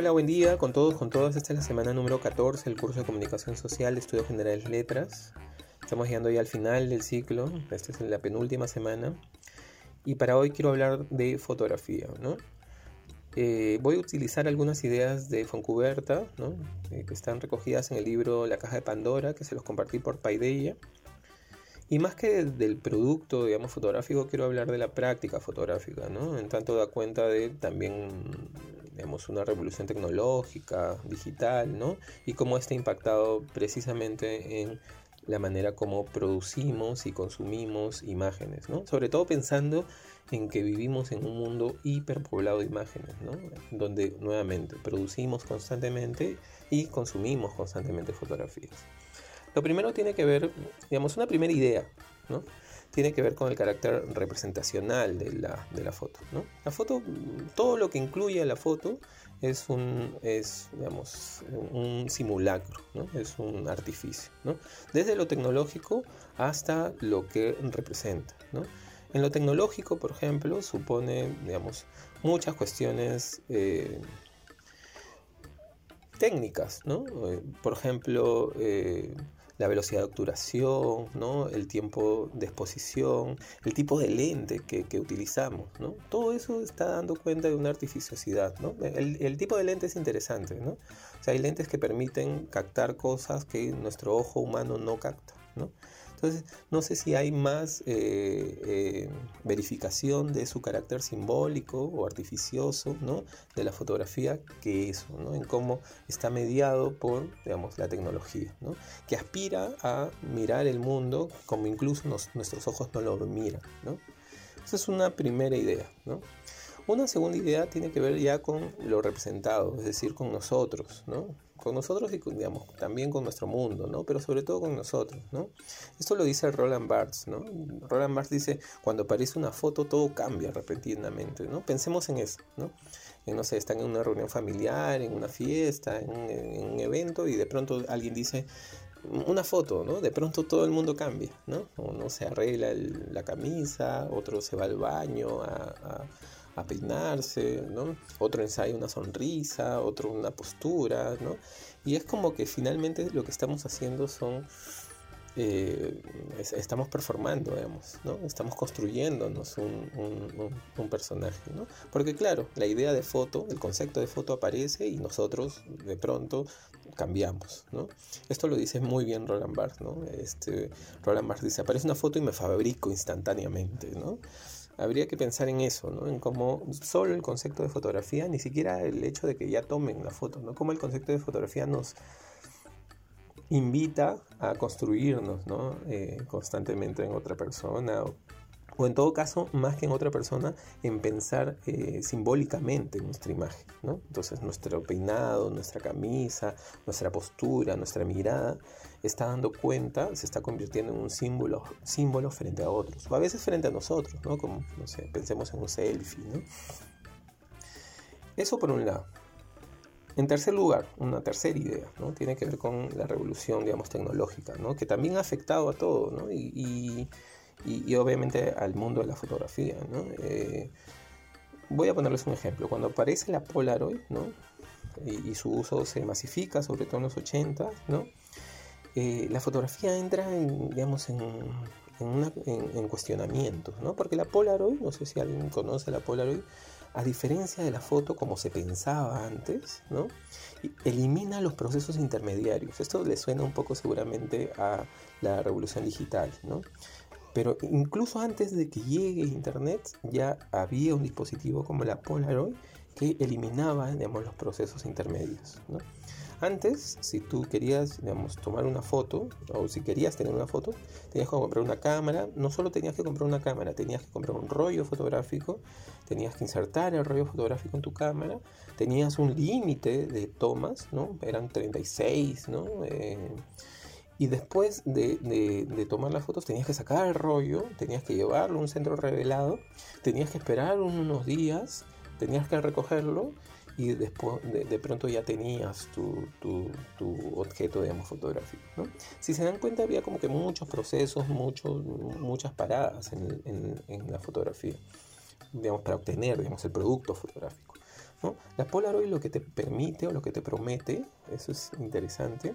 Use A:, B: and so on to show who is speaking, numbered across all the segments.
A: Hola, buen día con todos, con todas. Esta es la semana número 14 del curso de Comunicación Social de Estudios Generales Letras. Estamos llegando ya al final del ciclo, esta es la penúltima semana. Y para hoy quiero hablar de fotografía, ¿no? Eh, voy a utilizar algunas ideas de Foncuberta. Eh, que están recogidas en el libro La caja de Pandora, que se los compartí por Paideia. Y más que del producto, digamos, fotográfico, quiero hablar de la práctica fotográfica, ¿no? En tanto da cuenta de también digamos, una revolución tecnológica, digital, ¿no? Y cómo está impactado precisamente en la manera como producimos y consumimos imágenes, ¿no? Sobre todo pensando en que vivimos en un mundo hiperpoblado de imágenes, ¿no? Donde nuevamente producimos constantemente y consumimos constantemente fotografías. Lo primero tiene que ver, digamos, una primera idea, ¿no? Tiene que ver con el carácter representacional de la, de la foto. ¿no? La foto, todo lo que incluye la foto es un, es, digamos, un simulacro, ¿no? es un artificio, ¿no? desde lo tecnológico hasta lo que representa. ¿no? En lo tecnológico, por ejemplo, supone digamos, muchas cuestiones eh, técnicas, ¿no? Eh, por ejemplo, eh, la velocidad de obturación, ¿no? el tiempo de exposición, el tipo de lente que, utilizamos. ¿no? Todo eso está dando cuenta de una artificiosidad. ¿no? El, el, tipo de lente es interesante. ¿no? O sea, hay lentes que permiten captar cosas que nuestro ojo humano no capta. ¿no? Entonces, no sé si hay más eh, eh, verificación de su carácter simbólico o artificioso ¿no? de la fotografía que eso, ¿no? en cómo está mediado por digamos, la tecnología, ¿no? que aspira a mirar el mundo como incluso nuestros ojos no lo miran. Esa es una primera idea. Una segunda idea tiene que ver ya con lo representado, es decir, con nosotros, ¿no? Con nosotros y digamos, también con nuestro mundo, ¿no? Pero sobre todo con nosotros, ¿no? Esto lo dice Roland Barthes, ¿no? Roland Barthes dice, cuando aparece una foto todo cambia repentinamente, ¿no? Pensemos en eso, ¿no? En, no sé, están en una reunión familiar, en una fiesta, en, un evento y de pronto alguien dice, una foto, ¿no? De pronto todo el mundo cambia, ¿no? Uno se arregla la camisa, otro se va al baño a peinarse, ¿no? Otro ensayo una sonrisa, otro una postura, ¿no? Y es como que finalmente lo que estamos haciendo son, eh, estamos performando, digamos, ¿no? Estamos construyéndonos un, un, personaje, ¿no? Porque claro, la idea de foto, el concepto de foto aparece y nosotros de pronto cambiamos, ¿no? Esto lo dice muy bien Roland Barthes, ¿no? Este, Roland Barthes dice, aparece una foto y me fabrico instantáneamente, ¿no? Habría que pensar en eso, ¿no? En cómo solo el concepto de fotografía, ni siquiera el hecho de que ya tomen la foto, ¿no? Cómo el concepto de fotografía nos invita a construirnos, ¿no? Eh, constantemente en otra persona en todo caso, más que en otra persona, en pensar eh, simbólicamente en nuestra imagen. ¿no? Entonces, nuestro peinado, nuestra camisa, nuestra postura, nuestra mirada, está dando cuenta, se está convirtiendo en un símbolo, símbolo frente a otros, o a veces frente a nosotros, ¿no? como, no sé, pensemos en un selfie. ¿no? Eso por un lado. En tercer lugar, una tercera idea, ¿no? Tiene que ver con la revolución, digamos, tecnológica, ¿no? Que también ha afectado a todo, ¿no? y, obviamente al mundo de la fotografía. ¿no? Eh, voy a ponerles un ejemplo. Cuando aparece la Polaroid ¿no? y, su uso se masifica, sobre todo en los 80, ¿no? Eh, la fotografía entra en, digamos, en, en, en, cuestionamientos, ¿no? porque la Polaroid, no sé si alguien conoce la Polaroid, a diferencia de la foto como se pensaba antes, ¿no? elimina los procesos intermediarios. Esto le suena un poco seguramente a la revolución digital. ¿no? Pero incluso antes de que llegue Internet ya había un dispositivo como la Polaroid que eliminaba digamos, los procesos intermedios. Antes, si tú querías digamos, tomar una foto, o si querías tener una foto, tenías que comprar una cámara. No solo tenías que comprar una cámara, tenías que comprar un rollo fotográfico, tenías que insertar el rollo fotográfico en tu cámara, tenías un límite de tomas, ¿no? Eran 36, ¿no? Eh, y después de, tomar las fotos tenías que sacar el rollo, tenías que llevarlo a un centro revelado, tenías que esperar unos días, tenías que recogerlo y después de, pronto ya tenías tu, objeto, digamos, fotográfico. ¿no? Si se dan cuenta, había como que muchos procesos, muchos, muchas paradas en, en, la fotografía, digamos, para obtener, digamos, el producto fotográfico. ¿no? La Polaroid lo que te permite o lo que te promete, eso es interesante,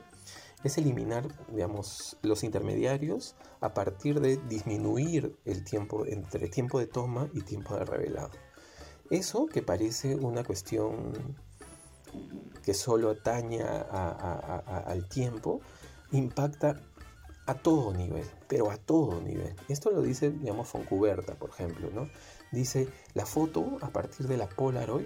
A: es eliminar, digamos, los intermediarios a partir de disminuir el tiempo entre tiempo de toma y tiempo de revelado. Eso que parece una cuestión que solo atañe al tiempo, impacta a todo nivel, pero a todo nivel. Esto lo dice, digamos, Foncuberta, por ejemplo, ¿no? Dice, la foto, a partir de la Polaroid,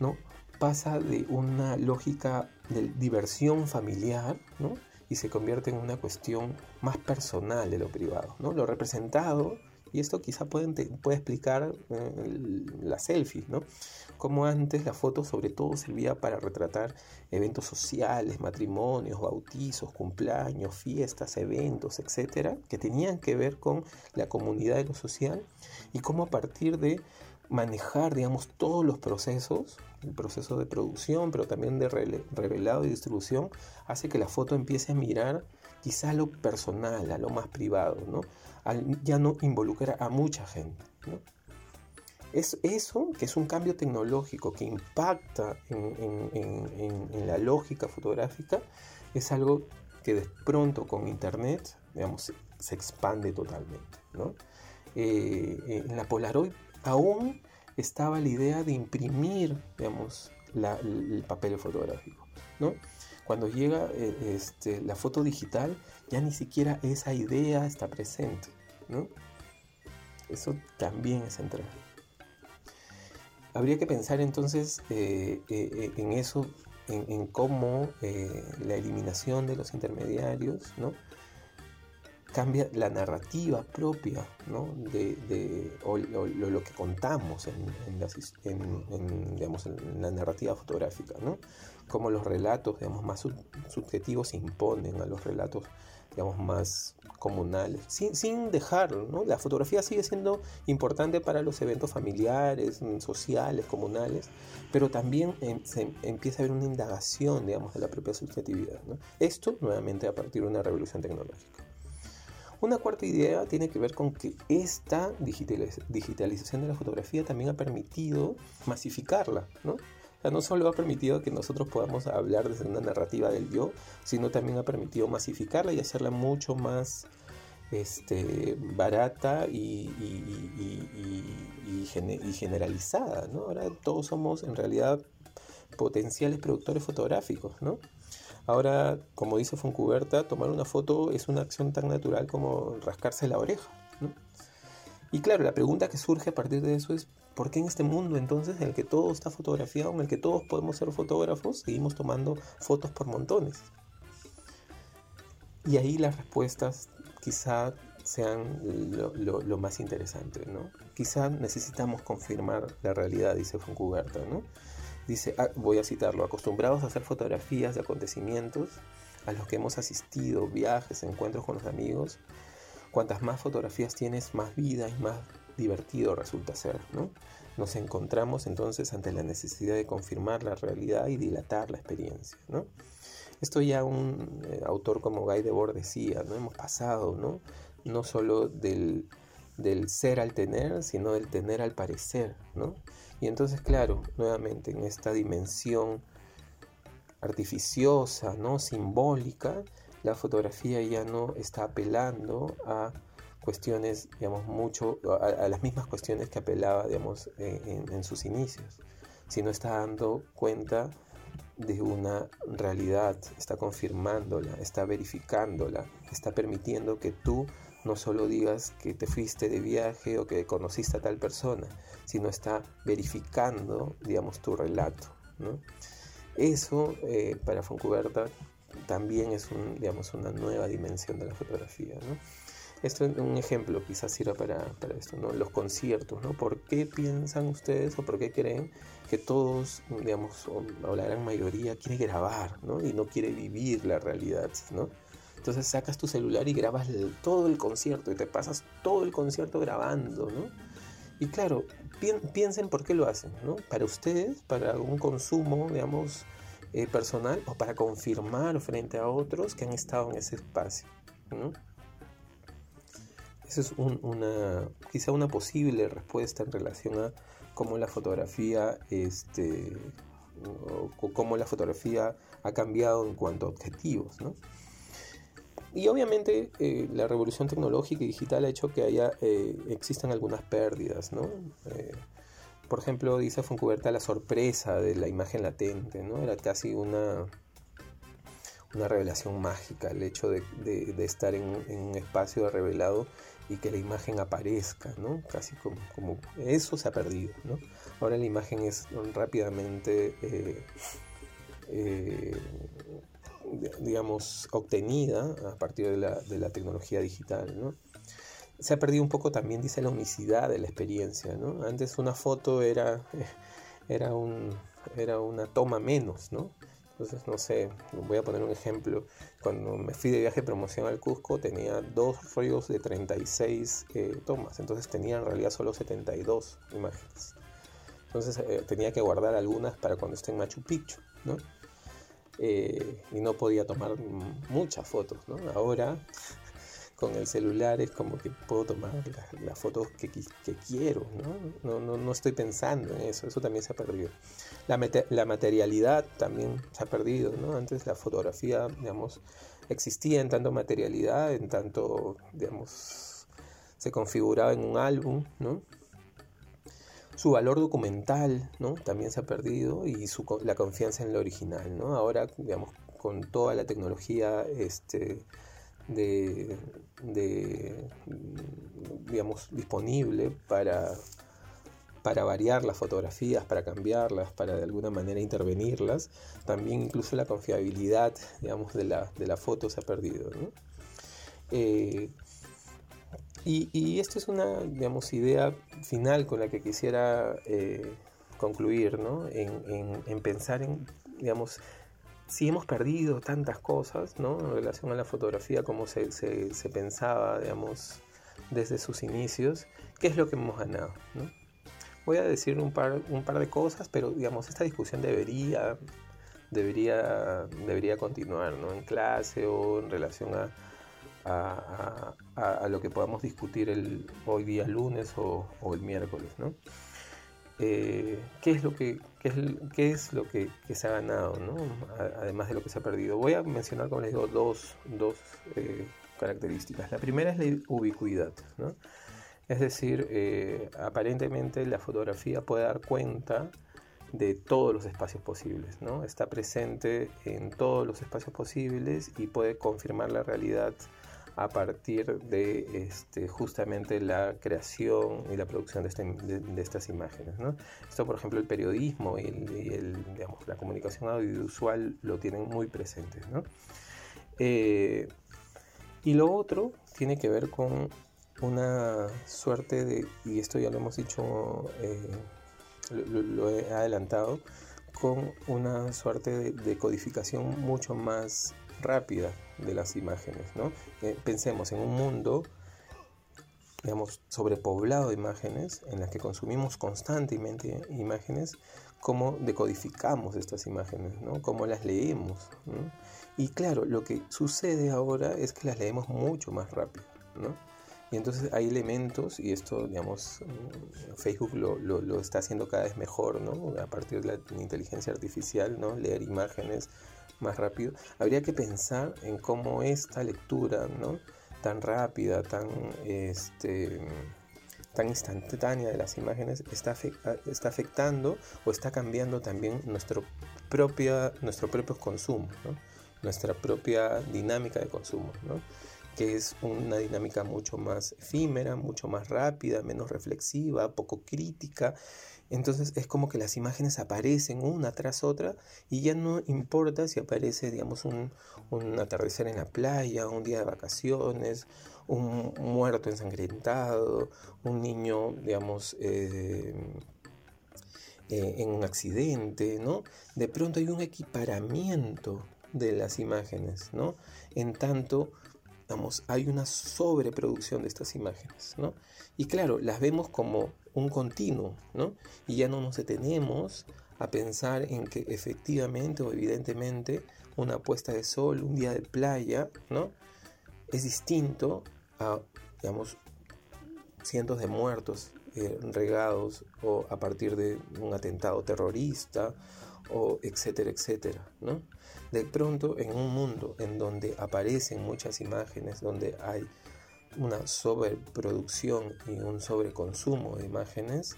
A: ¿no? Pasa de una lógica de diversión familiar, ¿no? Y se convierte en una cuestión más personal de lo privado, ¿no? Lo representado y esto quizá puede, explicar eh, la selfie, ¿no? Como antes la foto sobre todo servía para retratar eventos sociales, matrimonios, bautizos, cumpleaños, fiestas, eventos, etcétera, que tenían que ver con la comunidad de lo social y cómo a partir de manejar, digamos, todos los procesos, el proceso de producción, pero también de revelado y distribución, hace que la foto empiece a mirar quizá a lo personal, a lo más privado, ¿no? ya no involucra a mucha gente. Es eso, que es un cambio tecnológico que impacta en, la lógica fotográfica, es algo que de pronto con Internet, digamos, se expande totalmente. Eh, eh, en la Polaroid aún estaba la idea de imprimir, digamos, el papel fotográfico. ¿no? Cuando llega eh, este, la foto digital, ya ni siquiera esa idea está presente. ¿no? Eso también es central. Habría que pensar entonces eh, eh, en eso, en, cómo la eliminación de los intermediarios ¿no? Cambia la narrativa propia de, lo, que contamos en, en, la narrativa fotográfica. ¿no? cómo los relatos digamos, más subjetivos se imponen a los relatos digamos, más comunales, sin, sin dejarlo, ¿no? La fotografía sigue siendo importante para los eventos familiares, mm, sociales, comunales, pero también em, se empieza a haber una indagación, digamos, de la propia subjetividad, Esto, nuevamente, a partir de una revolución tecnológica. Una cuarta idea tiene que ver con que esta digitalización de la fotografía también ha permitido masificarla, ¿no? no solo ha permitido que nosotros podamos hablar desde una narrativa del yo, sino también ha permitido masificarla y hacerla mucho más este, barata y, generalizada. ¿no? Ahora todos somos en realidad potenciales productores fotográficos. ¿no? Ahora, como dice Foncuberta, tomar una foto es una acción tan natural como rascarse la oreja. Y claro, la pregunta que surge a partir de eso es, ¿por qué en este mundo entonces en el que todo está fotografiado, en el que todos podemos ser fotógrafos, seguimos tomando fotos por montones? Y ahí las respuestas quizá sean lo, más interesante, ¿no? Quizá necesitamos confirmar la realidad, dice Foncuberta, ¿no? Dice, ah, voy a citarlo, acostumbrados a hacer fotografías de acontecimientos a los que hemos asistido, viajes, encuentros con los amigos, Cuantas más fotografías tienes, más vida y más divertido resulta ser, ¿no? Nos encontramos entonces ante la necesidad de confirmar la realidad y dilatar la experiencia, ¿no? Esto ya un eh, autor como Guy Debord decía, ¿no? Hemos pasado, ¿no? No solo del, del ser al tener, sino del tener al parecer, ¿no? Y entonces, claro, nuevamente en esta dimensión artificiosa, ¿no? Simbólica, la fotografía ya no está apelando a cuestiones, digamos, mucho, a, las mismas cuestiones que apelaba, digamos, en, sus inicios, sino está dando cuenta de una realidad, está confirmándola, está verificándola, está permitiendo que tú no solo digas que te fuiste de viaje o que conociste a tal persona, sino está verificando, digamos, tu relato. Eso, eh, para Foncuberta, también es un, digamos, una nueva dimensión de la fotografía. ¿no? Esto es un ejemplo, quizás sirva para, para, esto, ¿no? Los conciertos, ¿no? ¿Por qué piensan ustedes o por qué creen que todos, digamos, o, la gran mayoría quiere grabar, ¿no? Y no quiere vivir la realidad, ¿no? Entonces sacas tu celular y grabas todo el concierto y te pasas todo el concierto grabando, ¿no? Y claro, piensen por qué lo hacen, ¿no? Para ustedes, para un consumo, digamos, eh, personal o para confirmar frente a otros que han estado en ese espacio, ¿no? Esa es una, quizá una posible respuesta en relación a cómo la fotografía, este, cómo la fotografía ha cambiado en cuanto a objetivos, ¿no? Y obviamente eh, la revolución tecnológica y digital ha hecho que haya, eh, existan algunas pérdidas, ¿no? Eh, por ejemplo, dice Foncuberta la sorpresa de la imagen latente, ¿no? Era casi una, una revelación mágica el hecho de, estar en, un espacio revelado y que la imagen aparezca, ¿no? Casi como, como eso se ha perdido, ¿no? Ahora la imagen es rápidamente digamos, obtenida a partir de la, de tecnología digital. Se ha perdido un poco también, dice, la unicidad de la experiencia. Antes una foto era, era, un, era una toma menos, ¿no? Entonces, no sé, voy a poner un ejemplo. Cuando me fui de viaje de promoción al Cusco, tenía dos rollos de 36 eh, tomas. Entonces tenía en realidad solo 72 imágenes. Entonces eh, tenía que guardar algunas para cuando esté en Machu Picchu. Eh, y no podía tomar muchas fotos, ¿no? Ahora con el celular es como que puedo tomar las, fotos que, quiero, ¿no? No, ¿no? estoy pensando en eso, eso también se ha perdido. La, la, materialidad también se ha perdido, ¿no? Antes la fotografía, digamos, existía en tanto materialidad, en tanto, digamos, se configuraba en un álbum, ¿no? Su valor documental ¿no? también se ha perdido y su, la confianza en lo original. ¿no? Ahora, digamos, con toda la tecnología este, de, digamos, disponible para, para variar las fotografías, para cambiarlas, para de alguna manera intervenirlas, también incluso la confiabilidad digamos, de, la, de la foto se ha perdido. ¿no? Eh, y, y esta es una, digamos, idea final con la que quisiera eh, concluir, ¿no? En, en, pensar en, digamos, si hemos perdido tantas cosas, ¿no? En relación a la fotografía, como se, se, se pensaba, digamos, desde sus inicios, ¿qué es lo que hemos ganado, ¿no? Voy a decir un par, un par de cosas, pero, digamos, esta discusión debería, debería, debería continuar, ¿no? En clase o en relación a a, lo que podamos discutir el, hoy día lunes o, el miércoles. ¿no? Eh, ¿Qué es lo, que, qué es, qué es lo que, se ha ganado, ¿no? además de lo que se ha perdido? Voy a mencionar, como les digo, dos, dos eh, características. La primera es la ubicuidad. ¿no? Es decir, eh, aparentemente la fotografía puede dar cuenta de todos los espacios posibles, ¿no? Está presente en todos los espacios posibles y puede confirmar la realidad a partir de este, justamente la creación y la producción de, este, estas imágenes. Esto, por ejemplo, el periodismo y, la comunicación audiovisual lo tienen muy presentes. Eh, y lo otro tiene que ver con una suerte de, y esto ya lo hemos dicho, eh, lo, he adelantado, con una suerte de codificación mucho más rápida de las imágenes. ¿no? Eh, pensemos en un mundo digamos, sobrepoblado de imágenes, en las que consumimos constantemente imágenes, cómo decodificamos estas imágenes, ¿no? cómo las leemos. Y claro, lo que sucede ahora es que las leemos mucho más rápido. ¿no? Y entonces hay elementos, y esto, digamos, mm, Facebook lo, lo, lo, está haciendo cada vez mejor, ¿no? A partir de la inteligencia artificial, ¿no? Leer imágenes más rápido, habría que pensar en cómo esta lectura, ¿no? tan rápida, tan, este, tan instantánea de las imágenes está, está afectando o está cambiando también nuestro, propia, nuestro propio consumo, nuestra propia dinámica de consumo, que es una dinámica mucho más efímera, mucho más rápida, menos reflexiva, poco crítica entonces es como que las imágenes aparecen una tras otra y ya no importa si aparece, digamos, un, atardecer en la playa, un día de vacaciones, un muerto ensangrentado, un niño, digamos, eh, eh, en un accidente, ¿no? De pronto hay un equiparamiento de las imágenes, ¿no? En tanto hay una sobreproducción de estas imágenes, ¿no? Y claro, las vemos como un continuo, ¿no? Y ya no nos detenemos a pensar en que efectivamente o evidentemente una puesta de sol, un día de playa, ¿no? Es distinto a, digamos, cientos de muertos eh, regados o a partir de un atentado terrorista o etcétera, etcétera, ¿no? De pronto en un mundo en donde aparecen muchas imágenes, donde hay una sobreproducción y un sobreconsumo de imágenes,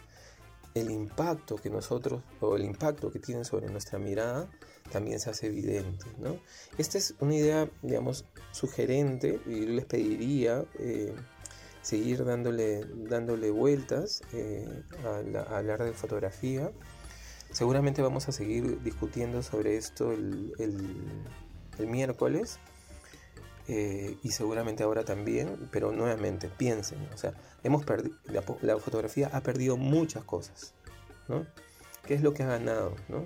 A: el impacto que nosotros, o el impacto que tienen sobre nuestra mirada, también se hace evidente. ¿no? Esta es una idea, digamos, sugerente y les pediría eh, seguir dándole, dándole vueltas eh, a, hablar de fotografía. Seguramente vamos a seguir discutiendo sobre esto el, miércoles. Eh, y seguramente ahora también, pero nuevamente piensen, o sea, hemos la, la, fotografía ha perdido muchas cosas, ¿no? ¿Qué es lo que ha ganado, ¿no?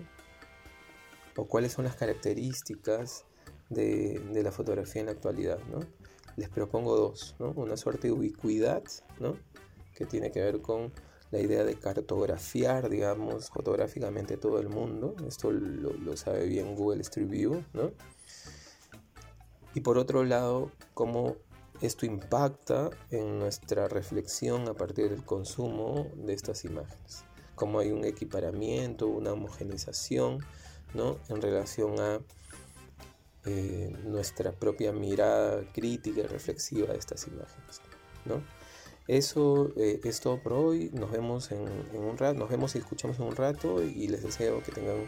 A: O cuáles son las características de, de la fotografía en la actualidad, ¿no? Les propongo dos, ¿no? Una suerte de ubicuidad, ¿no? Que tiene que ver con la idea de cartografiar, digamos, fotográficamente todo el mundo. Esto lo, sabe bien Google Street View, ¿no? Y por otro lado, cómo esto impacta en nuestra reflexión a partir del consumo de estas imágenes. Cómo hay un equiparamiento, una homogeneización ¿no? en relación a eh, nuestra propia mirada crítica y reflexiva de estas imágenes. ¿no? Eso eh, es todo por hoy. Nos vemos en, en, un rato, nos vemos y escuchamos en un rato y les deseo que tengan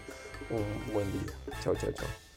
A: un buen día. Chao, chao, chao.